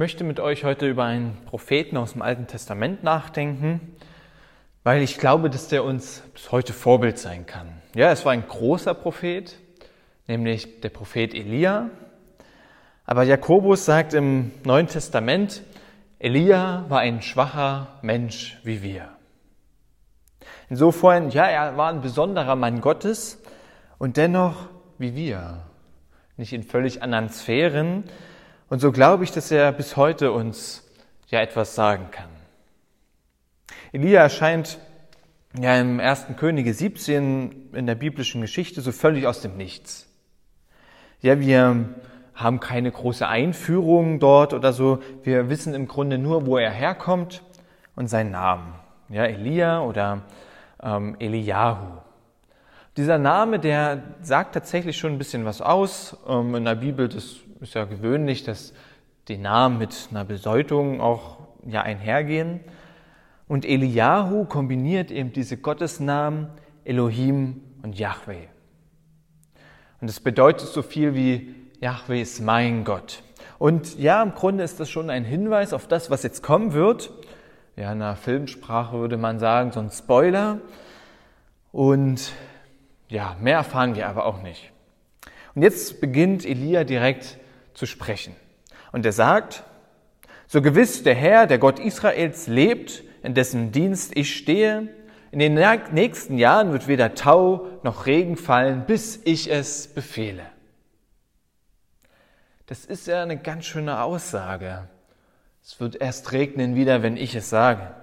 Möchte mit euch heute über einen Propheten aus dem Alten Testament nachdenken, weil ich glaube, dass der uns bis heute Vorbild sein kann. Ja, es war ein großer Prophet, nämlich der Prophet Elia. Aber Jakobus sagt im Neuen Testament, Elia war ein schwacher Mensch wie wir. Insofern, ja, er war ein besonderer Mann Gottes und dennoch wie wir. Nicht in völlig anderen Sphären, und so glaube ich, dass er bis heute uns ja etwas sagen kann. Elia erscheint ja im ersten Könige 17 in der biblischen Geschichte so völlig aus dem Nichts. Ja, wir haben keine große Einführung dort oder so. Wir wissen im Grunde nur, wo er herkommt und seinen Namen. Ja, Elia oder ähm, Eliyahu. Dieser Name, der sagt tatsächlich schon ein bisschen was aus. Ähm, in der Bibel, das ist ja gewöhnlich, dass die Namen mit einer Bedeutung auch ja einhergehen. Und Eliyahu kombiniert eben diese Gottesnamen Elohim und Yahweh. Und es bedeutet so viel wie Yahweh ist mein Gott. Und ja, im Grunde ist das schon ein Hinweis auf das, was jetzt kommen wird. Ja, in der Filmsprache würde man sagen, so ein Spoiler. Und ja, mehr erfahren wir aber auch nicht. Und jetzt beginnt Elia direkt zu sprechen. Und er sagt, so gewiss der Herr, der Gott Israels, lebt, in dessen Dienst ich stehe, in den nächsten Jahren wird weder Tau noch Regen fallen, bis ich es befehle. Das ist ja eine ganz schöne Aussage. Es wird erst regnen wieder, wenn ich es sage.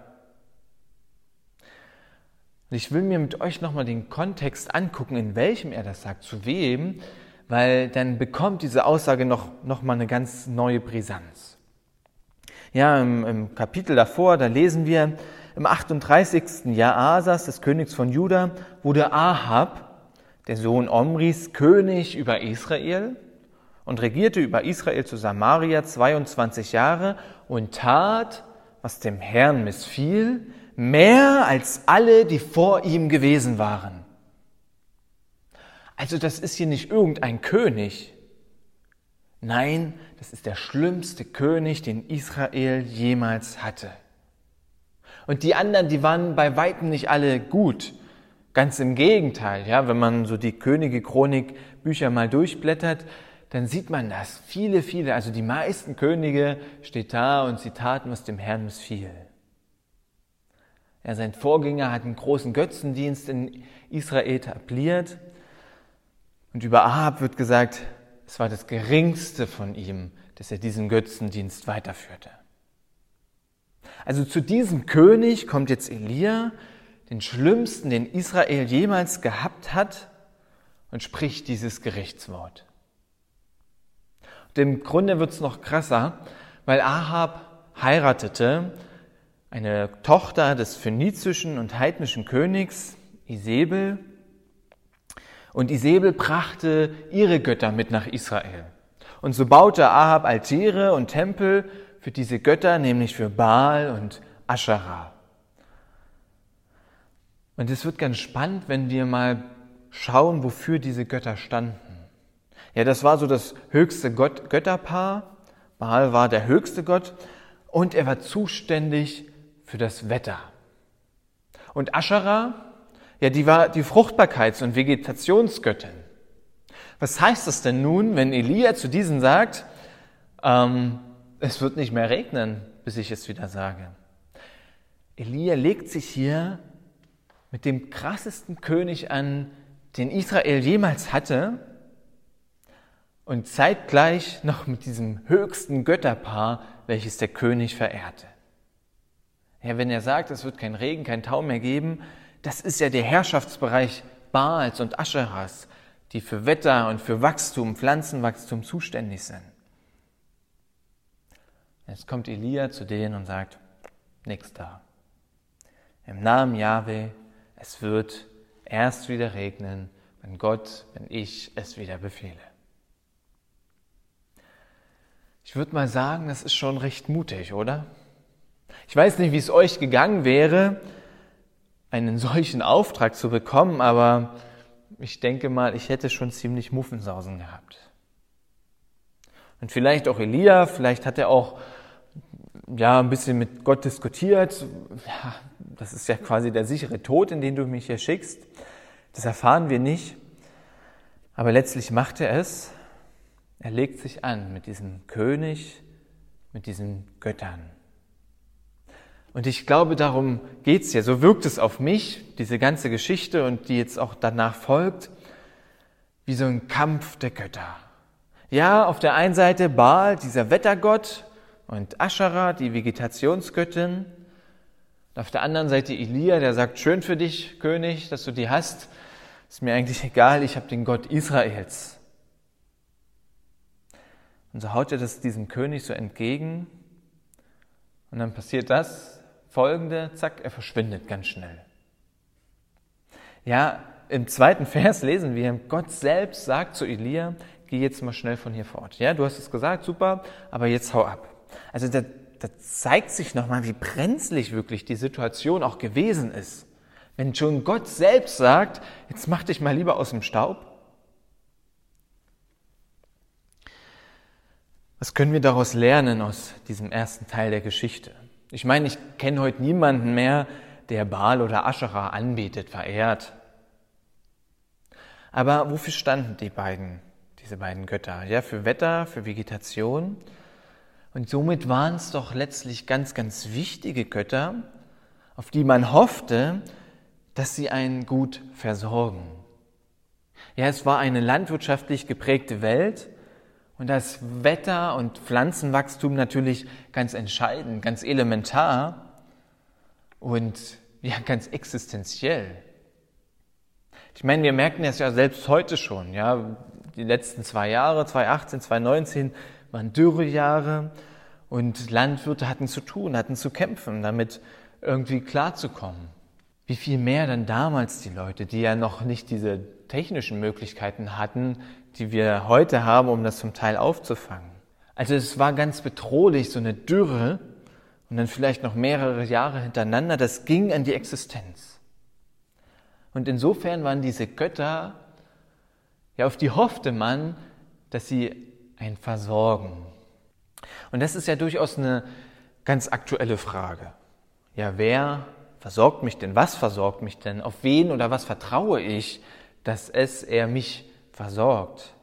Und ich will mir mit euch nochmal den Kontext angucken, in welchem er das sagt, zu wem, weil dann bekommt diese Aussage noch, noch mal eine ganz neue Brisanz. Ja, im, im Kapitel davor, da lesen wir, im 38. Jahr Asas, des Königs von Juda, wurde Ahab, der Sohn Omris, König über Israel und regierte über Israel zu Samaria 22 Jahre und tat, was dem Herrn missfiel, mehr als alle, die vor ihm gewesen waren. Also das ist hier nicht irgendein König. Nein, das ist der schlimmste König, den Israel jemals hatte. Und die anderen, die waren bei weitem nicht alle gut. Ganz im Gegenteil, ja, wenn man so die Könige Chronik Bücher mal durchblättert, dann sieht man das. Viele, viele, also die meisten Könige steht da und sie taten, was dem Herrn missfiel. Ja, sein Vorgänger hat einen großen Götzendienst in Israel etabliert und über Ahab wird gesagt, es war das geringste von ihm, dass er diesen Götzendienst weiterführte. Also zu diesem König kommt jetzt Elia, den schlimmsten, den Israel jemals gehabt hat, und spricht dieses Gerichtswort. Und im Grunde wird es noch krasser, weil Ahab heiratete eine Tochter des phönizischen und heidnischen Königs Isabel und Isabel brachte ihre Götter mit nach Israel. Und so baute Ahab Altäre und Tempel für diese Götter, nämlich für Baal und Aschera. Und es wird ganz spannend, wenn wir mal schauen, wofür diese Götter standen. Ja, das war so das höchste Gott, Götterpaar. Baal war der höchste Gott und er war zuständig für das Wetter. Und Aschera ja, die war die Fruchtbarkeits- und Vegetationsgöttin. Was heißt das denn nun, wenn Elia zu diesen sagt, ähm, es wird nicht mehr regnen, bis ich es wieder sage? Elia legt sich hier mit dem krassesten König an, den Israel jemals hatte, und zeitgleich noch mit diesem höchsten Götterpaar, welches der König verehrte. Ja, wenn er sagt, es wird kein Regen, kein Tau mehr geben, das ist ja der Herrschaftsbereich Baals und Ascheras. die für Wetter und für Wachstum, Pflanzenwachstum zuständig sind. Jetzt kommt Elia zu denen und sagt, nichts da. Im Namen Jahwe, es wird erst wieder regnen, wenn Gott, wenn ich es wieder befehle. Ich würde mal sagen, das ist schon recht mutig, oder? Ich weiß nicht, wie es euch gegangen wäre, einen solchen Auftrag zu bekommen, aber ich denke mal, ich hätte schon ziemlich Muffensausen gehabt. Und vielleicht auch Elia, vielleicht hat er auch ja, ein bisschen mit Gott diskutiert. Ja, das ist ja quasi der sichere Tod, in den du mich hier schickst. Das erfahren wir nicht. Aber letztlich macht er es. Er legt sich an mit diesem König, mit diesen Göttern. Und ich glaube, darum geht's ja. So wirkt es auf mich, diese ganze Geschichte und die jetzt auch danach folgt, wie so ein Kampf der Götter. Ja, auf der einen Seite Baal, dieser Wettergott, und Aschera, die Vegetationsgöttin. Und auf der anderen Seite Elia, der sagt, schön für dich, König, dass du die hast. Ist mir eigentlich egal, ich habe den Gott Israels. Und so haut er das diesem König so entgegen. Und dann passiert das, folgende, zack, er verschwindet ganz schnell. Ja, im zweiten Vers lesen wir, Gott selbst sagt zu Elia, geh jetzt mal schnell von hier fort. Ja, du hast es gesagt, super, aber jetzt hau ab. Also da, da zeigt sich nochmal, wie brenzlig wirklich die Situation auch gewesen ist. Wenn schon Gott selbst sagt, jetzt mach dich mal lieber aus dem Staub. Was können wir daraus lernen aus diesem ersten Teil der Geschichte? Ich meine, ich kenne heute niemanden mehr, der Baal oder Aschera anbetet, verehrt. Aber wofür standen die beiden, diese beiden Götter? Ja, für Wetter, für Vegetation. Und somit waren es doch letztlich ganz, ganz wichtige Götter, auf die man hoffte, dass sie einen gut versorgen. Ja, es war eine landwirtschaftlich geprägte Welt und das Wetter und Pflanzenwachstum natürlich ganz entscheidend, ganz elementar und ja, ganz existenziell. Ich meine, wir merken das ja selbst heute schon, ja. Die letzten zwei Jahre, 2018, 2019, waren Dürrejahre und Landwirte hatten zu tun, hatten zu kämpfen, damit irgendwie klarzukommen. Wie viel mehr dann damals die Leute, die ja noch nicht diese technischen Möglichkeiten hatten, die wir heute haben, um das zum Teil aufzufangen. Also es war ganz bedrohlich, so eine Dürre und dann vielleicht noch mehrere Jahre hintereinander, das ging an die Existenz. Und insofern waren diese Götter, ja, auf die hoffte man, dass sie ein versorgen. Und das ist ja durchaus eine ganz aktuelle Frage. Ja, wer versorgt mich denn? Was versorgt mich denn? Auf wen oder was vertraue ich, dass es er mich versorgt.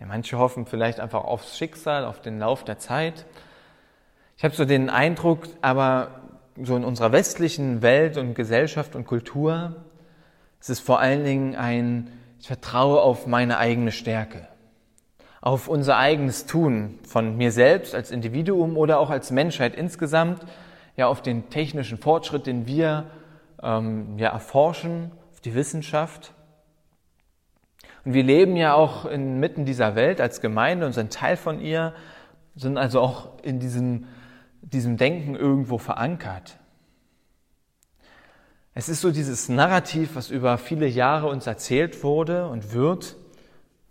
Ja, manche hoffen vielleicht einfach aufs Schicksal, auf den Lauf der Zeit. Ich habe so den Eindruck, aber so in unserer westlichen Welt und Gesellschaft und Kultur, es ist vor allen Dingen ein, ich vertraue auf meine eigene Stärke, auf unser eigenes Tun von mir selbst als Individuum oder auch als Menschheit insgesamt, ja auf den technischen Fortschritt, den wir ähm, ja erforschen, auf die Wissenschaft. Und wir leben ja auch inmitten dieser Welt als Gemeinde und sind Teil von ihr, sind also auch in diesem, diesem Denken irgendwo verankert. Es ist so dieses Narrativ, was über viele Jahre uns erzählt wurde und wird.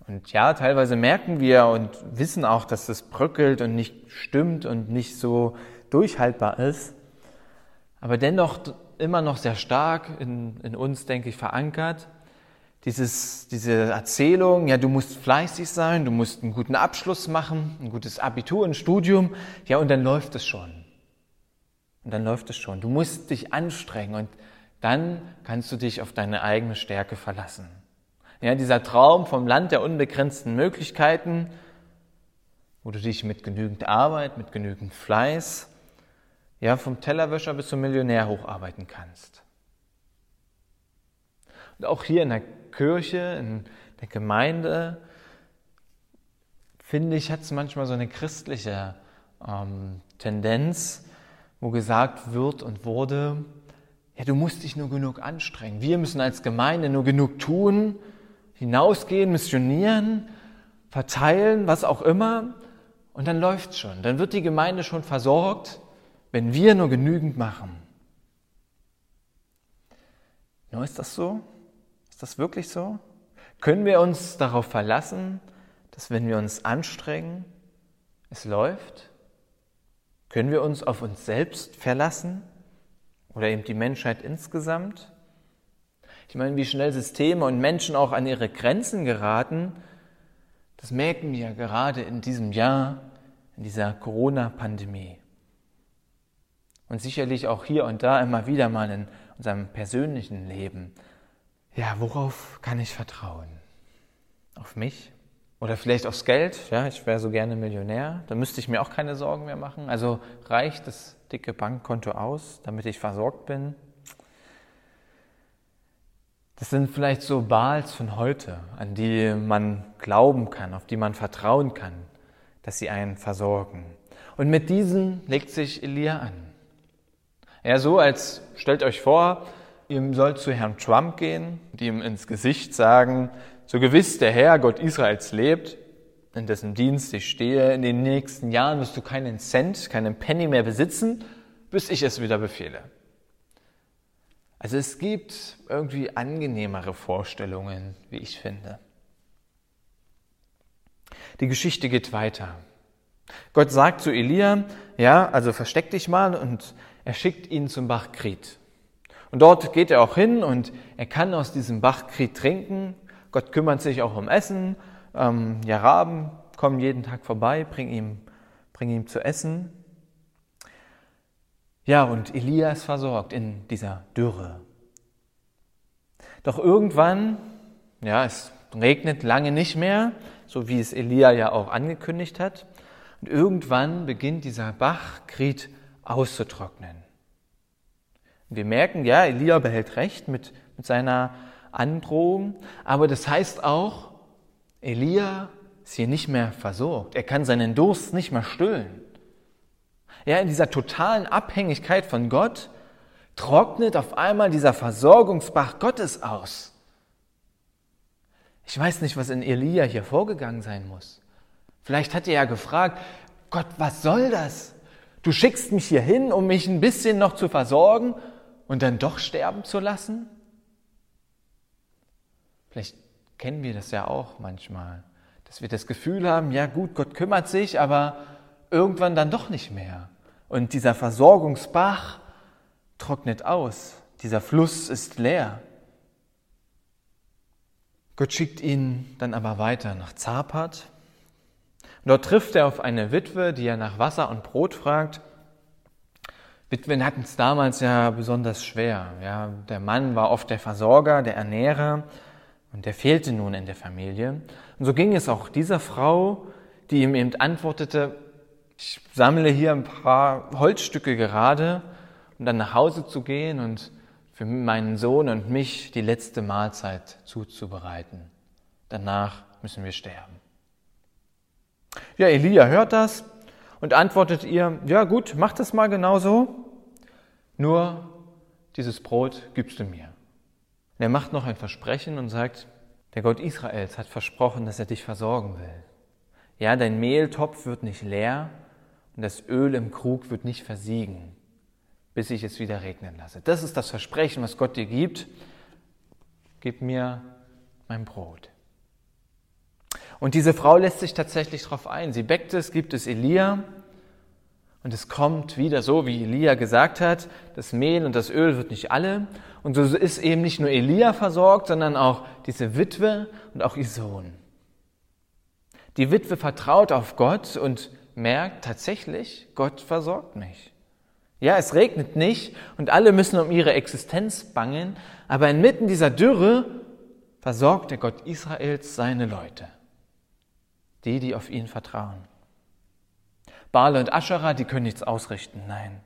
Und ja, teilweise merken wir und wissen auch, dass es bröckelt und nicht stimmt und nicht so durchhaltbar ist. Aber dennoch immer noch sehr stark in, in uns, denke ich, verankert dieses, diese Erzählung, ja, du musst fleißig sein, du musst einen guten Abschluss machen, ein gutes Abitur, ein Studium, ja, und dann läuft es schon. Und dann läuft es schon. Du musst dich anstrengen und dann kannst du dich auf deine eigene Stärke verlassen. Ja, dieser Traum vom Land der unbegrenzten Möglichkeiten, wo du dich mit genügend Arbeit, mit genügend Fleiß, ja, vom Tellerwäscher bis zum Millionär hocharbeiten kannst. Und auch hier in der Kirche, in der Gemeinde, finde ich, hat es manchmal so eine christliche ähm, Tendenz, wo gesagt wird und wurde, ja, du musst dich nur genug anstrengen. Wir müssen als Gemeinde nur genug tun, hinausgehen, missionieren, verteilen, was auch immer. Und dann läuft's schon. Dann wird die Gemeinde schon versorgt, wenn wir nur genügend machen. Nur ist das so? Ist das wirklich so? Können wir uns darauf verlassen, dass wenn wir uns anstrengen, es läuft? Können wir uns auf uns selbst verlassen oder eben die Menschheit insgesamt? Ich meine, wie schnell Systeme und Menschen auch an ihre Grenzen geraten, das merken wir gerade in diesem Jahr, in dieser Corona-Pandemie. Und sicherlich auch hier und da immer wieder mal in unserem persönlichen Leben. Ja, worauf kann ich vertrauen? Auf mich? Oder vielleicht aufs Geld? Ja, ich wäre so gerne Millionär. Da müsste ich mir auch keine Sorgen mehr machen. Also reicht das dicke Bankkonto aus, damit ich versorgt bin? Das sind vielleicht so Baals von heute, an die man glauben kann, auf die man vertrauen kann, dass sie einen versorgen. Und mit diesen legt sich Elia an. Ja, so als stellt euch vor, ihr sollt zu Herrn Trump gehen und ihm ins Gesicht sagen, so gewiss der Herr, Gott Israels lebt, in dessen Dienst ich stehe, in den nächsten Jahren wirst du keinen Cent, keinen Penny mehr besitzen, bis ich es wieder befehle. Also es gibt irgendwie angenehmere Vorstellungen, wie ich finde. Die Geschichte geht weiter. Gott sagt zu Elia, ja, also versteck dich mal und er schickt ihn zum Bach Krit. Und dort geht er auch hin und er kann aus diesem Bach Krit trinken. Gott kümmert sich auch um Essen. Ähm, ja, Raben kommen jeden Tag vorbei, bringen ihm, bringen ihm zu essen. Ja, und Elia ist versorgt in dieser Dürre. Doch irgendwann, ja, es regnet lange nicht mehr, so wie es Elia ja auch angekündigt hat. Und irgendwann beginnt dieser Bach Krit auszutrocknen. Wir merken, ja, Elia behält recht mit, mit seiner Androhung, aber das heißt auch, Elia ist hier nicht mehr versorgt. Er kann seinen Durst nicht mehr stillen. Ja, in dieser totalen Abhängigkeit von Gott trocknet auf einmal dieser Versorgungsbach Gottes aus. Ich weiß nicht, was in Elia hier vorgegangen sein muss. Vielleicht hat er ja gefragt, Gott, was soll das? Du schickst mich hier hin, um mich ein bisschen noch zu versorgen und dann doch sterben zu lassen? Vielleicht kennen wir das ja auch manchmal, dass wir das Gefühl haben, ja gut, Gott kümmert sich, aber irgendwann dann doch nicht mehr. Und dieser Versorgungsbach trocknet aus, dieser Fluss ist leer. Gott schickt ihn dann aber weiter nach Zapat. Dort trifft er auf eine Witwe, die er nach Wasser und Brot fragt. Witwen hatten es damals ja besonders schwer. Ja, der Mann war oft der Versorger, der Ernährer und der fehlte nun in der Familie. Und so ging es auch dieser Frau, die ihm eben antwortete, ich sammle hier ein paar Holzstücke gerade, um dann nach Hause zu gehen und für meinen Sohn und mich die letzte Mahlzeit zuzubereiten. Danach müssen wir sterben. Ja, Elia hört das und antwortet ihr, ja gut, mach das mal genauso, nur dieses Brot gibst du mir. Und er macht noch ein Versprechen und sagt, der Gott Israels hat versprochen, dass er dich versorgen will. Ja, dein Mehltopf wird nicht leer und das Öl im Krug wird nicht versiegen, bis ich es wieder regnen lasse. Das ist das Versprechen, was Gott dir gibt. Gib mir mein Brot. Und diese Frau lässt sich tatsächlich darauf ein. Sie bäckt es, gibt es Elia und es kommt wieder so, wie Elia gesagt hat, das Mehl und das Öl wird nicht alle. Und so ist eben nicht nur Elia versorgt, sondern auch diese Witwe und auch ihr Sohn. Die Witwe vertraut auf Gott und merkt tatsächlich, Gott versorgt mich. Ja, es regnet nicht und alle müssen um ihre Existenz bangen, aber inmitten dieser Dürre versorgt der Gott Israels seine Leute die, die auf ihn vertrauen. Baal und Aschera, die können nichts ausrichten, nein.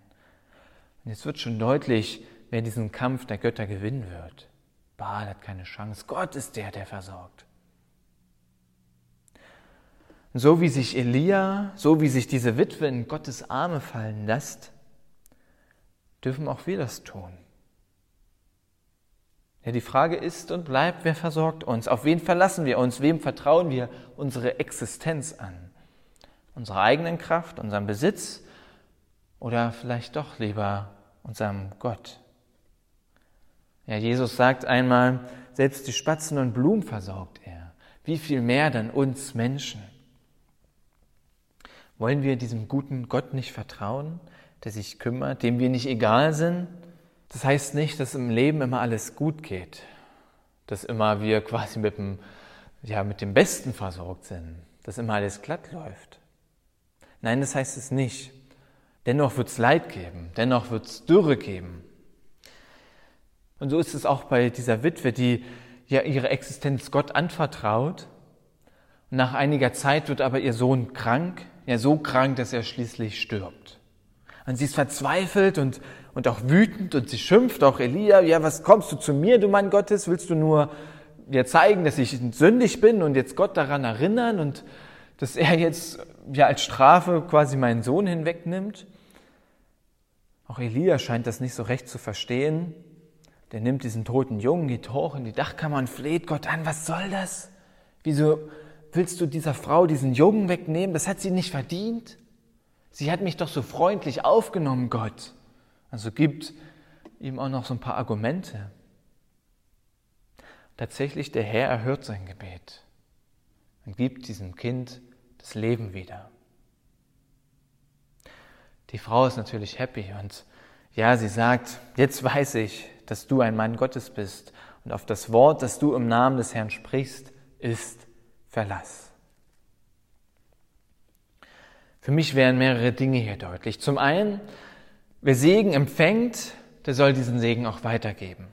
Und jetzt wird schon deutlich, wer diesen Kampf der Götter gewinnen wird. Baal hat keine Chance, Gott ist der, der versorgt. So wie sich Elia, so wie sich diese Witwe in Gottes Arme fallen lässt, dürfen auch wir das tun. Ja, die Frage ist und bleibt, wer versorgt uns? Auf wen verlassen wir uns? Wem vertrauen wir unsere Existenz an? Unserer eigenen Kraft, unserem Besitz oder vielleicht doch lieber unserem Gott? Ja, Jesus sagt einmal, selbst die Spatzen und Blumen versorgt er. Wie viel mehr dann uns Menschen? Wollen wir diesem guten Gott nicht vertrauen, der sich kümmert, dem wir nicht egal sind? Das heißt nicht, dass im Leben immer alles gut geht, dass immer wir quasi mit dem, ja, mit dem Besten versorgt sind, dass immer alles glatt läuft. Nein, das heißt es nicht. Dennoch wird es Leid geben, dennoch wird es Dürre geben. Und so ist es auch bei dieser Witwe, die ja ihre Existenz Gott anvertraut. Und nach einiger Zeit wird aber ihr Sohn krank, ja so krank, dass er schließlich stirbt. Und sie ist verzweifelt und und auch wütend und sie schimpft auch Elia, ja, was kommst du zu mir, du Mann Gottes? Willst du nur dir zeigen, dass ich sündig bin und jetzt Gott daran erinnern und dass er jetzt ja als Strafe quasi meinen Sohn hinwegnimmt? Auch Elia scheint das nicht so recht zu verstehen. Der nimmt diesen toten Jungen, geht hoch in die Dachkammer und fleht Gott an. Was soll das? Wieso willst du dieser Frau diesen Jungen wegnehmen? Das hat sie nicht verdient. Sie hat mich doch so freundlich aufgenommen, Gott. Also gibt ihm auch noch so ein paar Argumente. Tatsächlich, der Herr erhört sein Gebet und gibt diesem Kind das Leben wieder. Die Frau ist natürlich happy und ja, sie sagt, jetzt weiß ich, dass du ein Mann Gottes bist und auf das Wort, das du im Namen des Herrn sprichst, ist Verlass. Für mich wären mehrere Dinge hier deutlich. Zum einen, Wer Segen empfängt, der soll diesen Segen auch weitergeben.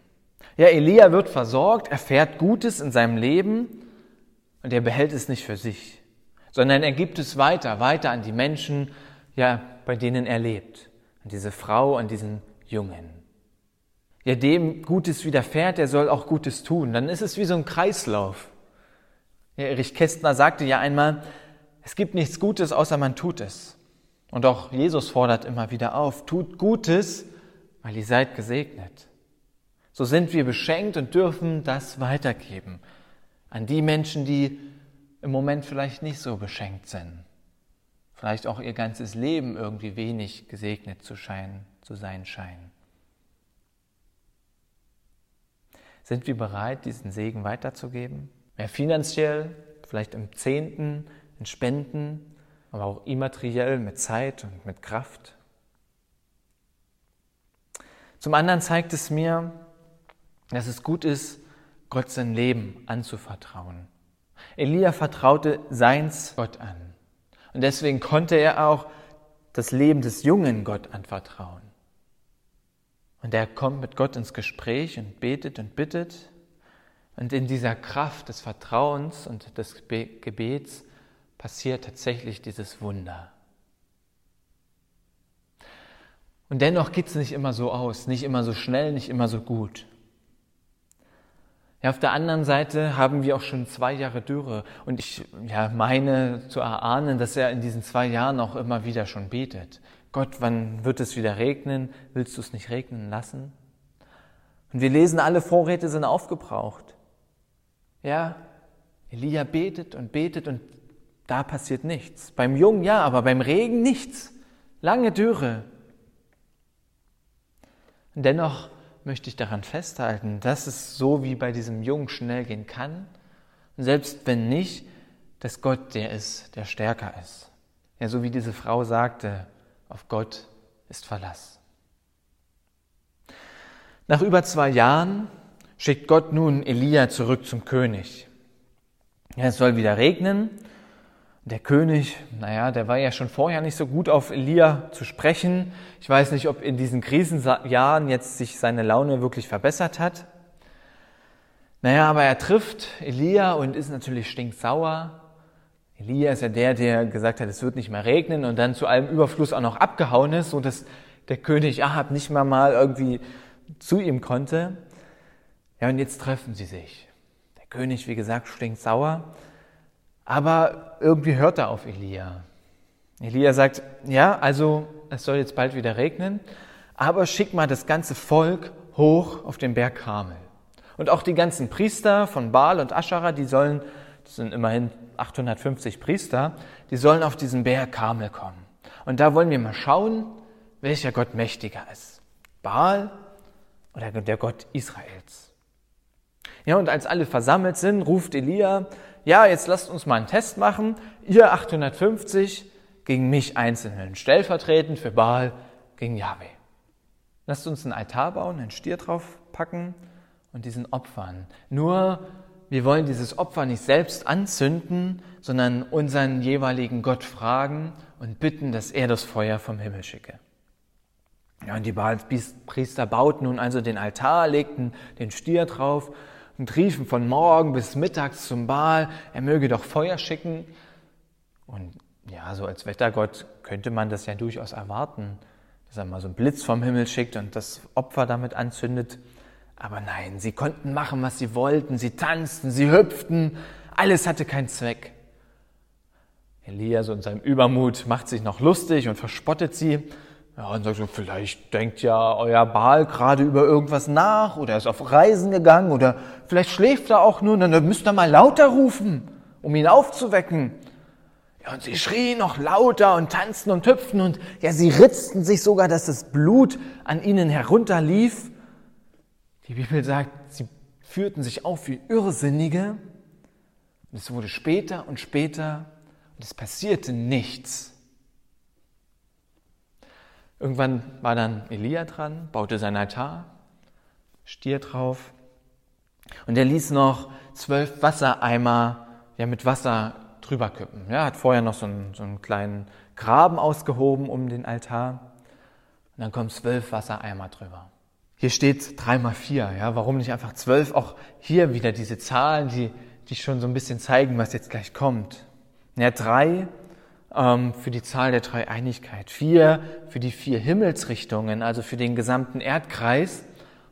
Ja, Elia wird versorgt, erfährt Gutes in seinem Leben und er behält es nicht für sich, sondern er gibt es weiter, weiter an die Menschen, ja, bei denen er lebt. An diese Frau, an diesen Jungen. Ja, dem Gutes widerfährt, der soll auch Gutes tun. Dann ist es wie so ein Kreislauf. Ja, Erich Kästner sagte ja einmal, es gibt nichts Gutes, außer man tut es. Und auch Jesus fordert immer wieder auf, tut Gutes, weil ihr seid gesegnet. So sind wir beschenkt und dürfen das weitergeben an die Menschen, die im Moment vielleicht nicht so beschenkt sind. Vielleicht auch ihr ganzes Leben irgendwie wenig gesegnet zu, scheinen, zu sein scheinen. Sind wir bereit, diesen Segen weiterzugeben? Mehr finanziell, vielleicht im Zehnten, in Spenden, aber auch immateriell mit Zeit und mit Kraft. Zum anderen zeigt es mir, dass es gut ist, Gott sein Leben anzuvertrauen. Elia vertraute seins Gott an. Und deswegen konnte er auch das Leben des Jungen Gott anvertrauen. Und er kommt mit Gott ins Gespräch und betet und bittet. Und in dieser Kraft des Vertrauens und des Gebets passiert tatsächlich dieses Wunder. Und dennoch geht es nicht immer so aus, nicht immer so schnell, nicht immer so gut. Ja, auf der anderen Seite haben wir auch schon zwei Jahre Dürre und ich ja, meine zu erahnen, dass er in diesen zwei Jahren auch immer wieder schon betet. Gott, wann wird es wieder regnen? Willst du es nicht regnen lassen? Und wir lesen, alle Vorräte sind aufgebraucht. Ja, Elia betet und betet und da passiert nichts. Beim Jungen ja, aber beim Regen nichts. Lange Dürre. Dennoch möchte ich daran festhalten, dass es so wie bei diesem Jungen schnell gehen kann. Selbst wenn nicht, dass Gott der ist, der stärker ist. Ja, so wie diese Frau sagte, auf Gott ist Verlass. Nach über zwei Jahren schickt Gott nun Elia zurück zum König. Ja, es soll wieder regnen der König, naja, der war ja schon vorher nicht so gut auf Elia zu sprechen. Ich weiß nicht, ob in diesen Krisenjahren jetzt sich seine Laune wirklich verbessert hat. Naja, aber er trifft Elia und ist natürlich stinksauer. Elia ist ja der, der gesagt hat, es wird nicht mehr regnen und dann zu allem Überfluss auch noch abgehauen ist, so dass der König Ahab nicht mehr mal irgendwie zu ihm konnte. Ja, und jetzt treffen sie sich. Der König, wie gesagt, stinksauer. Aber irgendwie hört er auf Elia. Elia sagt, ja, also es soll jetzt bald wieder regnen, aber schick mal das ganze Volk hoch auf den Berg Karmel. Und auch die ganzen Priester von Baal und Aschara, die sollen, das sind immerhin 850 Priester, die sollen auf diesen Berg Karmel kommen. Und da wollen wir mal schauen, welcher Gott mächtiger ist. Baal oder der Gott Israels. Ja, und als alle versammelt sind, ruft Elia, ja, jetzt lasst uns mal einen Test machen. Ihr 850 gegen mich Einzelnen, stellvertretend für Baal gegen Yahweh. Lasst uns einen Altar bauen, einen Stier drauf packen und diesen opfern. Nur, wir wollen dieses Opfer nicht selbst anzünden, sondern unseren jeweiligen Gott fragen und bitten, dass er das Feuer vom Himmel schicke. Ja, und die Priester bauten nun also den Altar, legten den Stier drauf und riefen von morgen bis mittags zum Baal, er möge doch Feuer schicken. Und ja, so als Wettergott könnte man das ja durchaus erwarten, dass er mal so einen Blitz vom Himmel schickt und das Opfer damit anzündet. Aber nein, sie konnten machen, was sie wollten. Sie tanzten, sie hüpften. Alles hatte keinen Zweck. Elia, so in seinem Übermut, macht sich noch lustig und verspottet sie. Ja, und sagt so, vielleicht denkt ja euer Baal gerade über irgendwas nach oder ist auf Reisen gegangen oder vielleicht schläft er auch nur, dann müsst ihr mal lauter rufen, um ihn aufzuwecken. Ja, und sie schrien noch lauter und tanzten und hüpften und ja, sie ritzten sich sogar, dass das Blut an ihnen herunterlief. Die Bibel sagt, sie führten sich auf wie Irrsinnige. Und es wurde später und später und es passierte nichts. Irgendwann war dann Elia dran, baute sein Altar, Stier drauf und er ließ noch zwölf Wassereimer ja, mit Wasser drüber kippen. Ja, hat vorher noch so einen, so einen kleinen Graben ausgehoben um den Altar und dann kommen zwölf Wassereimer drüber. Hier steht drei mal vier. Ja, warum nicht einfach zwölf? Auch hier wieder diese Zahlen, die, die schon so ein bisschen zeigen, was jetzt gleich kommt. Ja, drei für die Zahl der Dreieinigkeit, vier für die vier Himmelsrichtungen, also für den gesamten Erdkreis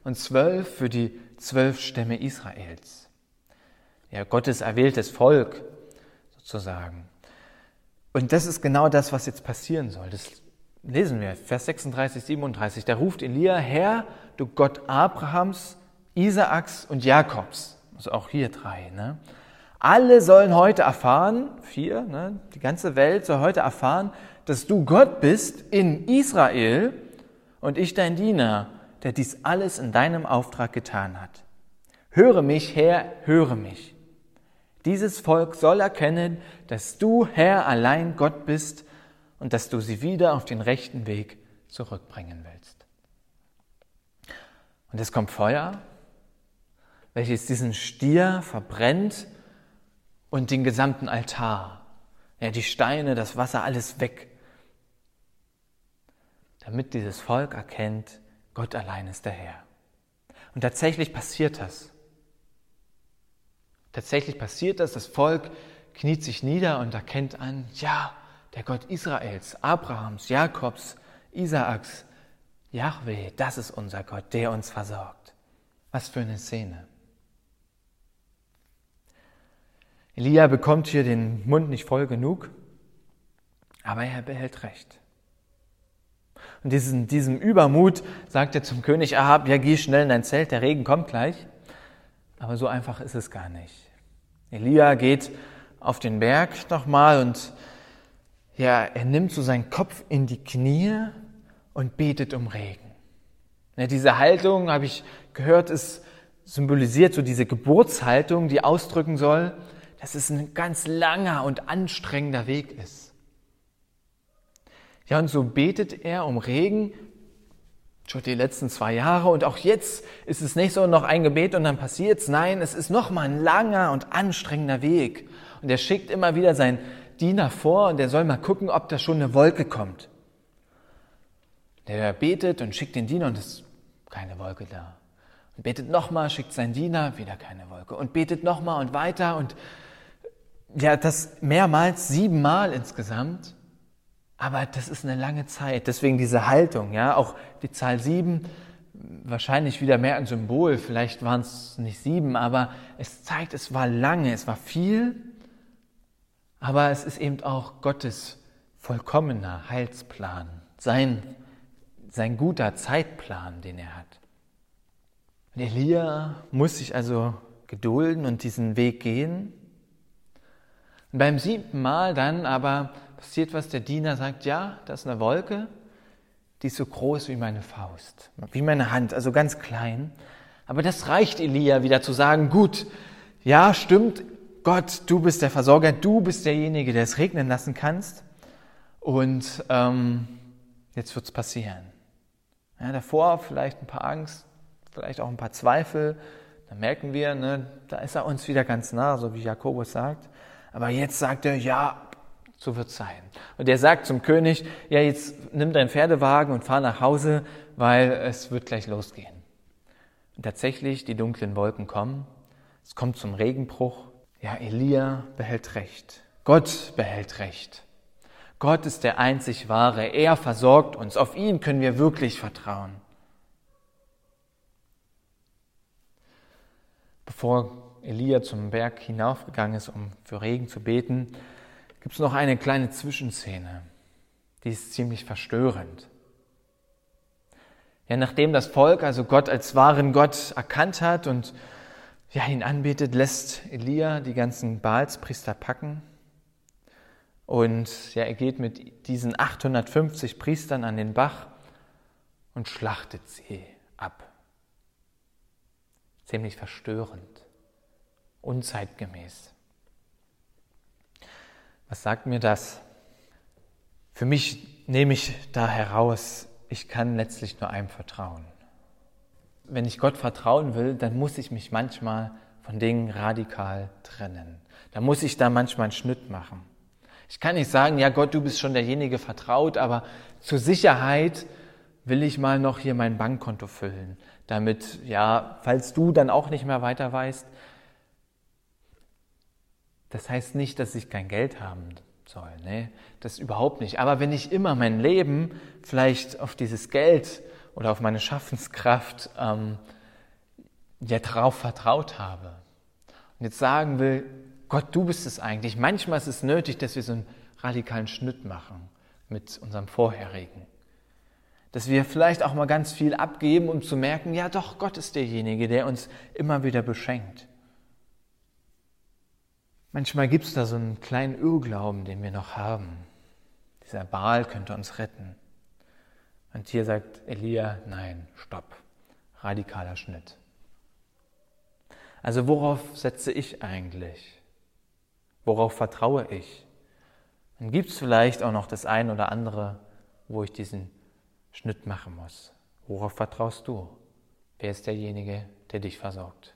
und zwölf für die zwölf Stämme Israels. Ja, Gottes erwähltes Volk sozusagen. Und das ist genau das, was jetzt passieren soll. Das lesen wir, Vers 36, 37. Da ruft Elia, Herr, du Gott Abrahams, Isaaks und Jakobs. Also auch hier drei. Ne? Alle sollen heute erfahren, vier, ne? die ganze Welt soll heute erfahren, dass du Gott bist in Israel und ich dein Diener, der dies alles in deinem Auftrag getan hat. Höre mich, Herr, höre mich. Dieses Volk soll erkennen, dass du, Herr, allein Gott bist und dass du sie wieder auf den rechten Weg zurückbringen willst. Und es kommt Feuer, welches diesen Stier verbrennt und den gesamten Altar. Ja, die Steine, das Wasser, alles weg. Damit dieses Volk erkennt, Gott allein ist der Herr. Und tatsächlich passiert das. Tatsächlich passiert das, das Volk kniet sich nieder und erkennt an, ja, der Gott Israels, Abrahams, Jakobs, Isaaks, Yahweh, das ist unser Gott, der uns versorgt. Was für eine Szene. Elia bekommt hier den Mund nicht voll genug, aber er behält Recht. Und diesen, diesem Übermut sagt er zum König Ahab, ja, geh schnell in dein Zelt, der Regen kommt gleich. Aber so einfach ist es gar nicht. Elia geht auf den Berg nochmal und ja, er nimmt so seinen Kopf in die Knie und betet um Regen. Ja, diese Haltung, habe ich gehört, ist symbolisiert so diese Geburtshaltung, die ausdrücken soll, dass es ein ganz langer und anstrengender Weg ist. Ja, und so betet er um Regen schon die letzten zwei Jahre und auch jetzt ist es nicht so noch ein Gebet und dann passiert's. Nein, es ist noch mal ein langer und anstrengender Weg. Und er schickt immer wieder seinen Diener vor und der soll mal gucken, ob da schon eine Wolke kommt. Der betet und schickt den Diener und es ist keine Wolke da. Und betet nochmal, schickt seinen Diener, wieder keine Wolke. Und betet nochmal und weiter und ja, das mehrmals, siebenmal insgesamt. Aber das ist eine lange Zeit. Deswegen diese Haltung, ja, auch die Zahl sieben, wahrscheinlich wieder mehr ein Symbol. Vielleicht waren es nicht sieben, aber es zeigt, es war lange, es war viel. Aber es ist eben auch Gottes vollkommener Heilsplan, sein, sein guter Zeitplan, den er hat. Und Elia muss sich also gedulden und diesen Weg gehen. Und beim siebten Mal dann aber passiert was, der Diener sagt, ja, das ist eine Wolke, die ist so groß wie meine Faust, wie meine Hand, also ganz klein. Aber das reicht Elia wieder zu sagen, gut, ja, stimmt, Gott, du bist der Versorger, du bist derjenige, der es regnen lassen kannst. Und ähm, jetzt wird es passieren. Ja, davor vielleicht ein paar Angst, vielleicht auch ein paar Zweifel. Da merken wir, ne, da ist er uns wieder ganz nah, so wie Jakobus sagt. Aber jetzt sagt er, ja, so wird es sein. Und er sagt zum König, ja, jetzt nimm deinen Pferdewagen und fahr nach Hause, weil es wird gleich losgehen. Und tatsächlich, die dunklen Wolken kommen, es kommt zum Regenbruch. Ja, Elia behält Recht. Gott behält Recht. Gott ist der einzig wahre. Er versorgt uns. Auf ihn können wir wirklich vertrauen. Bevor Elia zum Berg hinaufgegangen ist, um für Regen zu beten, gibt es noch eine kleine Zwischenszene. Die ist ziemlich verstörend. Ja, nachdem das Volk also Gott als wahren Gott erkannt hat und ja, ihn anbetet, lässt Elia die ganzen Baalspriester packen und ja, er geht mit diesen 850 Priestern an den Bach und schlachtet sie ab. Ziemlich verstörend, unzeitgemäß. Was sagt mir das? Für mich nehme ich da heraus, ich kann letztlich nur einem vertrauen. Wenn ich Gott vertrauen will, dann muss ich mich manchmal von Dingen radikal trennen. Da muss ich da manchmal einen Schnitt machen. Ich kann nicht sagen, ja Gott, du bist schon derjenige vertraut, aber zur Sicherheit will ich mal noch hier mein Bankkonto füllen, damit, ja, falls du dann auch nicht mehr weiter weißt, das heißt nicht, dass ich kein Geld haben soll, ne? das überhaupt nicht. Aber wenn ich immer mein Leben vielleicht auf dieses Geld oder auf meine Schaffenskraft ähm, ja drauf vertraut habe und jetzt sagen will, Gott, du bist es eigentlich. Manchmal ist es nötig, dass wir so einen radikalen Schnitt machen mit unserem vorherigen. Dass wir vielleicht auch mal ganz viel abgeben, um zu merken, ja doch, Gott ist derjenige, der uns immer wieder beschenkt. Manchmal gibt es da so einen kleinen Irrglauben, den wir noch haben. Dieser Baal könnte uns retten. Und hier sagt Elia, nein, stopp, radikaler Schnitt. Also worauf setze ich eigentlich? Worauf vertraue ich? Dann gibt es vielleicht auch noch das ein oder andere, wo ich diesen Schnitt machen muss. Worauf vertraust du? Wer ist derjenige, der dich versorgt?